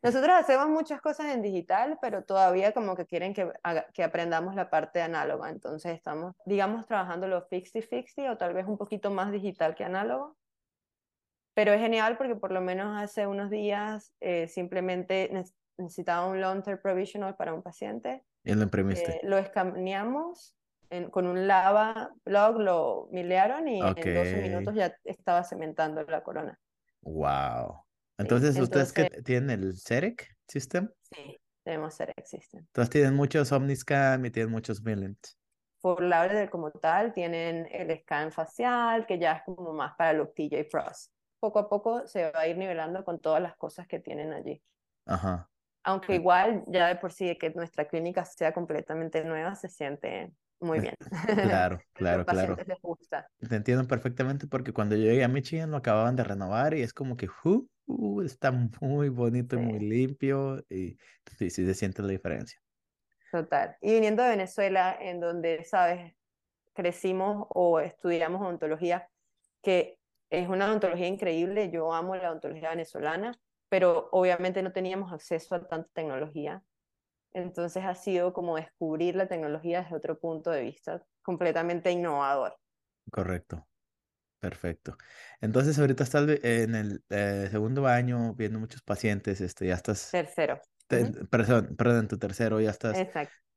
Nosotros hacemos muchas cosas en digital, pero todavía como que quieren que, que aprendamos la parte análoga. Entonces estamos, digamos, trabajando lo 50-50 o tal vez un poquito más digital que análogo. Pero es genial porque por lo menos hace unos días eh, simplemente necesitaba un long-term provisional para un paciente. Y lo imprimiste. Eh, lo escaneamos con un lava blog lo milearon y en 12 minutos ya estaba cementando la corona. Wow. Entonces, ¿ustedes que tienen el CEREC System? Sí, tenemos CEREC System. Entonces tienen muchos Omniscan y tienen muchos Millent. Fort Lauderdale como tal tienen el scan facial, que ya es como más para los TJ Frost. Poco a poco se va a ir nivelando con todas las cosas que tienen allí. Ajá. Aunque igual, ya de por sí, de que nuestra clínica sea completamente nueva, se siente muy bien. Claro, claro, claro. les gusta. Te entiendo perfectamente porque cuando yo llegué a Michigan lo acababan de renovar y es como que uh, uh, está muy bonito y muy limpio y sí, sí se siente la diferencia. Total. Y viniendo de Venezuela, en donde, sabes, crecimos o estudiamos odontología, que es una odontología increíble, yo amo la odontología venezolana, pero obviamente no teníamos acceso a tanta tecnología. Entonces ha sido como descubrir la tecnología desde otro punto de vista completamente innovador. Correcto. Perfecto. Entonces ahorita estás en el eh, segundo año viendo muchos pacientes, este, ya estás... Tercero. Perdón, perdón, tu tercero ya estás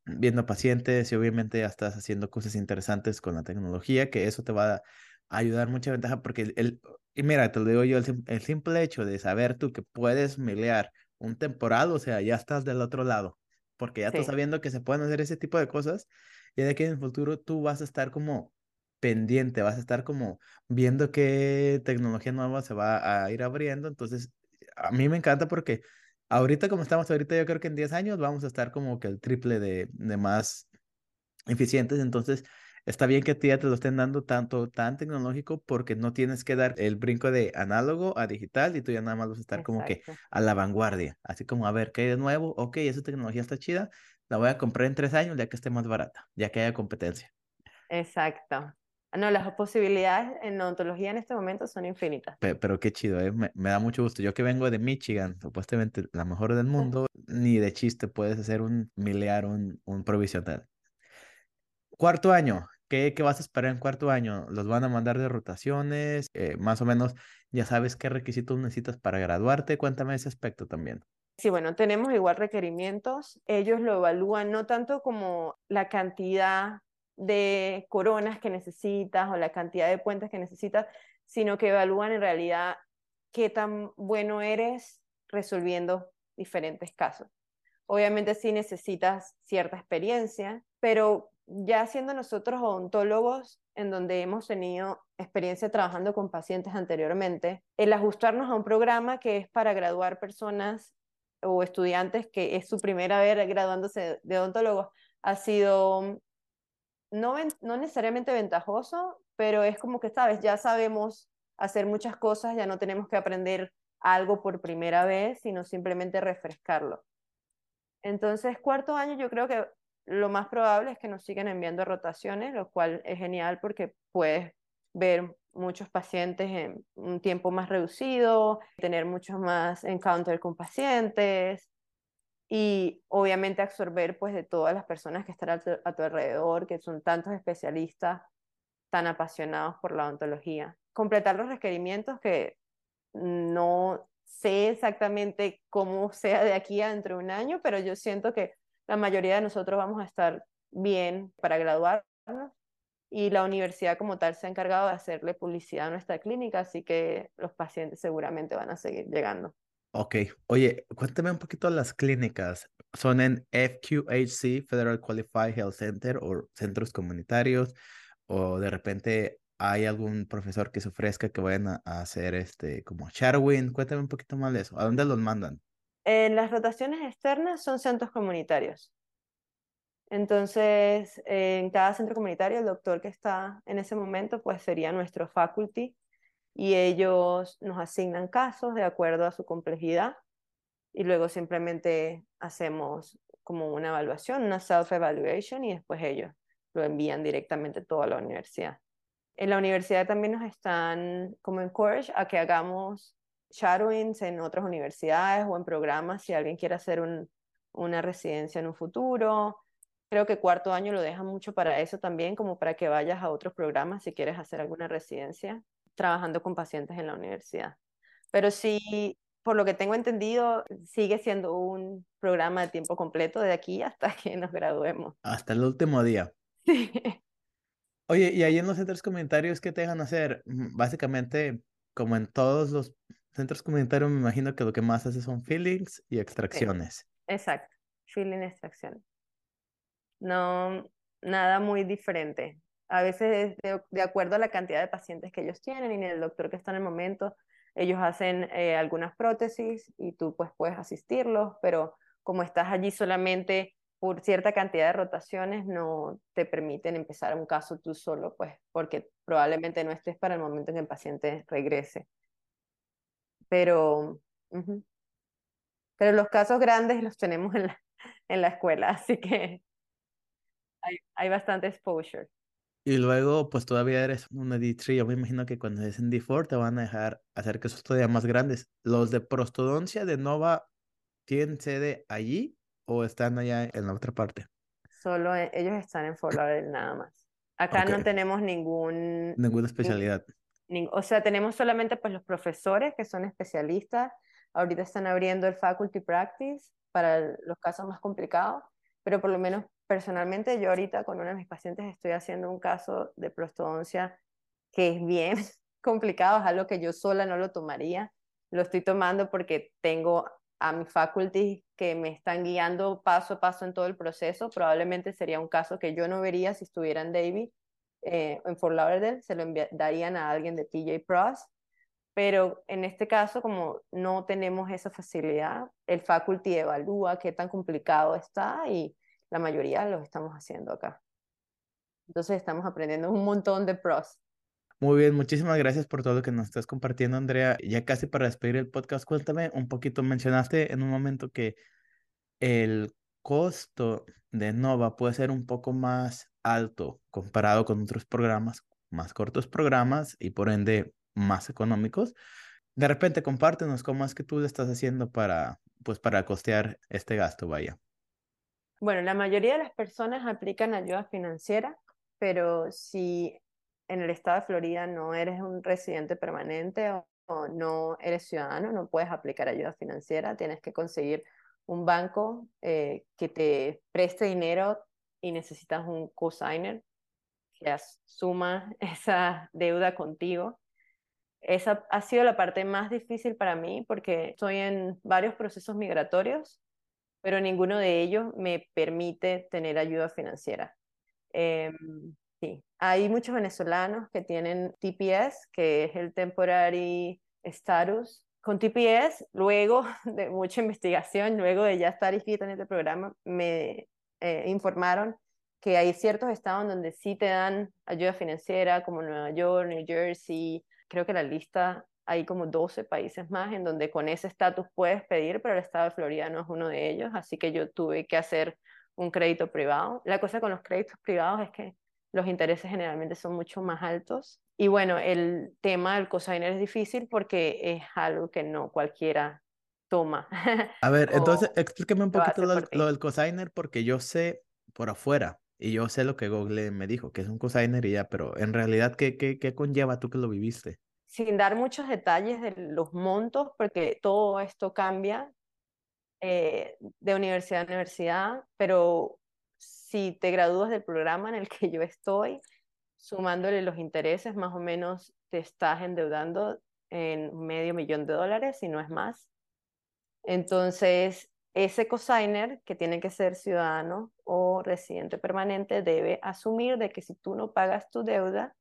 viendo pacientes y obviamente ya estás haciendo cosas interesantes con la tecnología, que eso te va a ayudar mucha ventaja porque el, y mira, te lo digo yo, el, simple hecho de saber tú que puedes milear un temporal, o sea, ya estás del otro lado, porque ya estás sabiendo que se pueden hacer ese tipo de cosas y de que en el futuro tú vas a estar como pendiente, vas a estar como viendo qué tecnología nueva se va a ir abriendo, entonces a mí me encanta porque ahorita como estamos ahorita, yo creo que en 10 años vamos a estar como que el triple de, de más eficientes. Entonces, está bien que a ti ya te lo estén dando tanto, tan tecnológico porque no tienes que dar el brinco de análogo a digital y tú ya nada más vas a estar como que a la vanguardia. Así como, a ver, ¿qué hay de nuevo? Ok, esa tecnología está chida, la voy a comprar en tres años ya que esté más barata, ya que haya competencia. Exacto. No, las posibilidades en odontología en este momento son infinitas. Pero, qué chido, ¿eh? me, da mucho gusto. Yo que vengo de Michigan, supuestamente la mejor del mundo, ni de chiste puedes hacer un miliar, un, un provisional. Cuarto año, ¿qué, ¿qué, vas a esperar en cuarto año? ¿Los van a mandar de rotaciones? Eh, más o menos, ya sabes qué requisitos necesitas para graduarte. Cuéntame ese aspecto también. Sí, bueno, tenemos igual requerimientos. Ellos lo evalúan no tanto como la cantidad de coronas que necesitas o la cantidad de puentes que necesitas, sino que evalúan en realidad qué tan bueno eres resolviendo diferentes casos. Obviamente sí necesitas cierta experiencia, pero ya siendo nosotros odontólogos, en donde hemos tenido experiencia trabajando con pacientes anteriormente, el ajustarnos a un programa que es para graduar personas o estudiantes que es su primera vez graduándose de odontólogos ha sido no, no necesariamente ventajoso, pero es como que, sabes, ya sabemos hacer muchas cosas, ya no tenemos que aprender algo por primera vez, sino simplemente refrescarlo. Entonces, cuarto año yo creo que lo más probable es que nos sigan enviando rotaciones, lo cual es genial porque puedes ver muchos pacientes en un tiempo más reducido, tener muchos más encounter con pacientes, y obviamente absorber pues de todas las personas que están a tu, alrededor, que son tantos especialistas tan apasionados por la odontología. Completar los requerimientos que no sé exactamente cómo sea de aquí a dentro de un año, pero yo siento que la mayoría de nosotros vamos a estar bien para graduarnos y la universidad como tal se ha encargado de hacerle publicidad a nuestra clínica, así que los pacientes seguramente van a seguir llegando. Ok, oye, cuéntame un poquito las clínicas. ¿Son en FQHC, Federal Qualified Health Center, o centros comunitarios? ¿O de repente hay algún profesor que se ofrezca que vayan a, hacer este, como Sharwin? Cuéntame un poquito más de eso. ¿A dónde los mandan? En las rotaciones externas son centros comunitarios. Entonces, en cada centro comunitario, el doctor que está en ese momento, pues sería nuestro faculty y ellos nos asignan casos de acuerdo a su complejidad y luego simplemente hacemos como una evaluación, una self-evaluation y después ellos lo envían directamente todo a la universidad. En la universidad también nos están como encourage a que hagamos shadowings en otras universidades o en programas si alguien quiere hacer un, una residencia en un futuro. Creo que cuarto año lo dejan mucho para eso también, como para que vayas a otros programas si quieres hacer alguna residencia trabajando con pacientes en la universidad. Pero sí, por lo que tengo entendido, sigue siendo un programa de tiempo completo de aquí hasta que nos graduemos. Hasta el último día. Sí. Oye, y ahí en los centros comunitarios, ¿qué te dejan hacer? Mm, básicamente, como en todos los centros comunitarios, me imagino que lo que más hace son fillings y extracciones. exacto, filling y extracción. No, nada muy diferente. A veces de, de, acuerdo a la cantidad de pacientes que ellos tienen y el doctor que está en el momento, ellos hacen eh, algunas prótesis y tú pues puedes asistirlos, pero como estás allí solamente por cierta cantidad de rotaciones, no te permiten empezar un caso tú solo, pues porque probablemente no estés para el momento en que el paciente regrese. Pero, pero los casos grandes los tenemos en la, en la escuela, así que hay, hay bastante exposure. Y luego, pues todavía eres una D3. Yo me imagino que cuando es en D4 te van a dejar hacer que esos todavía más grandes. ¿Los de prostodoncia de Nova tienen sede allí o están allá en la otra parte? Solo e, ellos están en Fort Lauderdale nada más. Acá no tenemos ningún... Ninguna especialidad. O sea, tenemos solamente pues los profesores que son especialistas. Ahorita están abriendo el faculty practice para los casos más complicados, pero por lo menos personalmente yo ahorita con una de mis pacientes estoy haciendo un caso de prostodoncia que es bien complicado, es algo que yo sola no lo tomaría. Lo estoy tomando porque tengo a mi faculty que me están guiando paso a paso en todo el proceso. Probablemente sería un caso que yo no vería si estuviera en David, eh, en Fort Lauderdale, se lo darían a alguien de TJ Pros. Pero en este caso, como no tenemos esa facilidad, el faculty evalúa qué tan complicado está y la mayoría lo estamos haciendo acá. Entonces estamos aprendiendo un montón de pros. Muy bien, muchísimas gracias por todo lo que nos estás compartiendo, Andrea. Ya casi para despedir el podcast, cuéntame un poquito, mencionaste en un momento que el costo de Nova puede ser un poco más alto comparado con otros programas, más cortos programas y por ende más económicos. De repente, compártenos cómo es que tú le estás haciendo para, pues, para costear este gasto, vaya. Bueno, la mayoría de las personas aplican ayuda financiera, pero si en el estado de Florida no eres un residente permanente o, no eres ciudadano, no puedes aplicar ayuda financiera, tienes que conseguir un banco eh, que te preste dinero y necesitas un cosigner que asuma esa deuda contigo. Esa ha sido la parte más difícil para mí porque estoy en varios procesos migratorios pero ninguno de ellos me permite tener ayuda financiera. Em, sí, hay muchos venezolanos que tienen TPS, que es el Temporary Status. Con TPS, luego de mucha investigación, luego de ya estar inscrita en este programa, me eh, informaron que hay ciertos estados donde sí te dan ayuda financiera, como Nueva York, New Jersey. Creo que la lista hay como 12 países más en donde con ese estatus puedes pedir, pero el estado de Florida no es uno de ellos, así que yo tuve que hacer un crédito privado. La cosa con los créditos privados es que los intereses generalmente son mucho más altos. Y bueno, el tema del cosigner es difícil porque es algo que no cualquiera toma. A ver, entonces explícame un poquito lo, lo, del cosigner porque yo sé por afuera y yo sé lo que Google me dijo, que es un cosigner y ya, pero en realidad, ¿qué, qué, qué conlleva tú que lo viviste? sin dar muchos detalles de los montos, porque todo esto cambia eh, de universidad a universidad, pero si te gradúas del programa en el que yo estoy, sumándole los intereses, más o menos te estás endeudando en medio millón de dólares, si no es más. Entonces, ese cosigner, que tiene que ser ciudadano o residente permanente, debe asumir de que si tú no pagas tu deuda,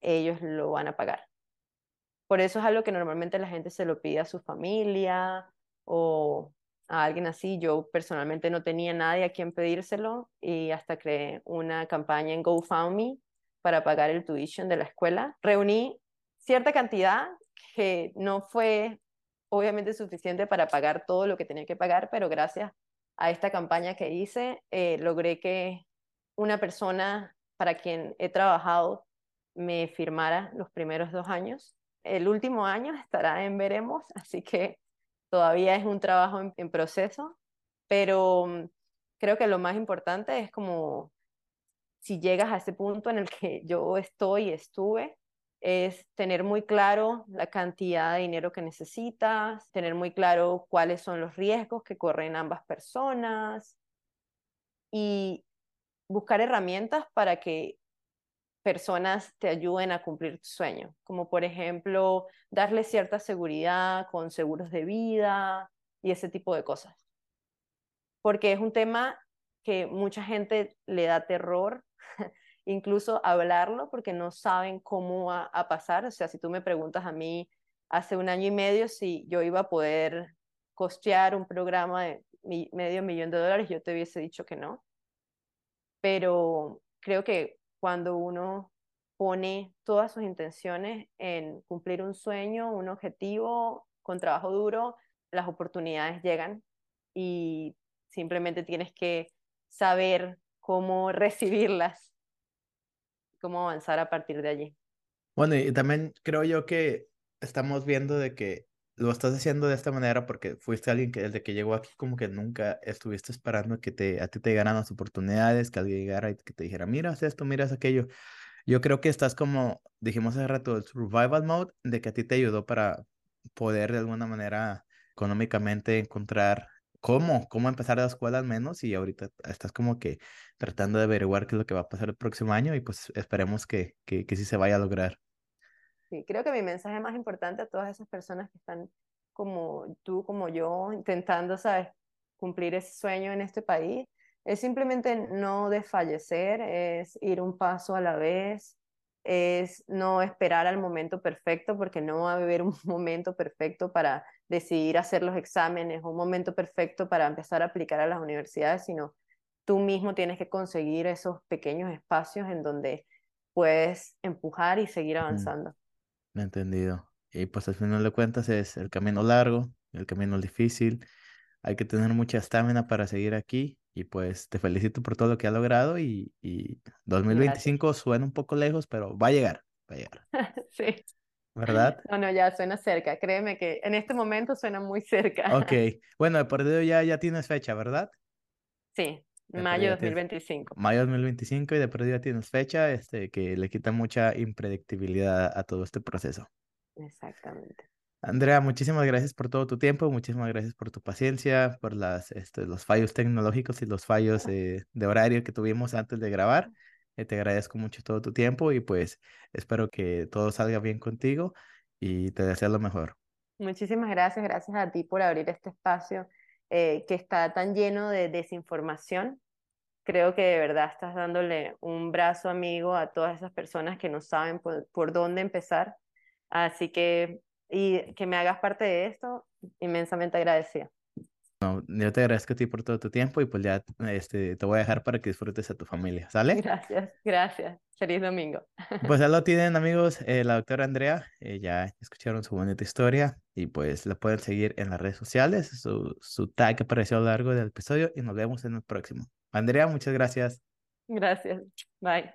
ellos lo van a pagar. Por eso es algo que normalmente la gente se lo pide a su familia o a alguien así. Yo personalmente no tenía nadie a quien pedírselo y hasta creé una campaña en GoFundMe para pagar el tuition de la escuela. Reuní cierta cantidad que no fue obviamente suficiente para pagar todo lo que tenía que pagar, pero gracias a esta campaña que hice, eh, logré que una persona para quien he trabajado me firmara los primeros dos años el último año estará en veremos, así que todavía es un trabajo en, proceso, pero mm, creo que lo más importante es como si llegas a ese punto en el que yo estoy y estuve, es tener muy claro la cantidad de dinero que necesitas, tener muy claro cuáles son los riesgos que corren ambas personas y buscar herramientas para que personas te ayuden a cumplir tu sueño, como por ejemplo darle cierta seguridad con seguros de vida y ese tipo de cosas. Porque es un tema que mucha gente le da terror incluso hablarlo porque no saben cómo va a pasar. O sea, si tú me preguntas a mí hace un año y medio si yo iba a poder costear un programa de medio millón de dólares, yo te hubiese dicho que no. Pero creo que cuando uno pone todas sus intenciones en cumplir un sueño, un objetivo, con trabajo duro, las oportunidades llegan y simplemente tienes que saber cómo recibirlas, cómo avanzar a partir de allí. Bueno, y también creo yo que estamos viendo de que lo estás haciendo de esta manera porque fuiste alguien que desde que llegó aquí como que nunca estuviste esperando que te, a ti te llegaran las oportunidades, que alguien llegara y que te dijera, mira esto, miras aquello. Yo creo que estás como, dijimos hace rato, el survival mode, de que a ti te ayudó para poder de alguna manera económicamente encontrar cómo, cómo empezar la escuela al menos y ahorita estás como que tratando de averiguar qué es lo que va a pasar el próximo año y pues esperemos que, que, que sí se vaya a lograr. Sí, creo que mi mensaje más importante a todas esas personas que están como tú, como yo, intentando, ¿sabes?, cumplir ese sueño en este país, es simplemente no desfallecer, es ir un paso a la vez, es no esperar al momento perfecto, porque no va a haber un momento perfecto para decidir hacer los exámenes, un momento perfecto para empezar a aplicar a las universidades, sino tú mismo tienes que conseguir esos pequeños espacios en donde puedes empujar y seguir avanzando. Entendido. Y pues al final de cuentas es el camino largo, el camino difícil. Hay que tener mucha estamina para seguir aquí. Y pues te felicito por todo lo que has logrado. Y, y 2025 suena un poco lejos, pero va a llegar. Va a llegar. sí. ¿Verdad? No, no, ya suena cerca. Créeme que en este momento suena muy cerca. Ok. Bueno, de por ya, ya tienes fecha, ¿verdad? Sí, mayo 2025. Mayo 2025 y de perdida tienes fecha este, que le quita mucha impredictibilidad a todo este proceso. Exactamente. Andrea, muchísimas gracias por todo tu tiempo, muchísimas gracias por tu paciencia, por las, este, los fallos tecnológicos y los fallos de horario que tuvimos antes de grabar. Eh, te agradezco mucho todo tu tiempo y pues espero que todo salga bien contigo y te deseo lo mejor. Muchísimas gracias, gracias a ti por abrir este espacio eh, que está tan lleno de desinformación. Creo que de verdad estás dándole un brazo amigo a todas esas personas que no saben por, dónde empezar. Así que, y que me hagas parte de esto, inmensamente agradecida. No, yo te agradezco a ti por todo tu tiempo y pues ya este, te voy a dejar para que disfrutes a tu familia, ¿sale? Gracias, gracias. Feliz domingo. Pues ya lo tienen amigos, eh, la doctora Andrea, eh, ya escucharon su bonita historia y pues la pueden seguir en las redes sociales, su, su tag apareció a lo largo del episodio y nos vemos en el próximo. Andrea, muchas gracias. Gracias, bye.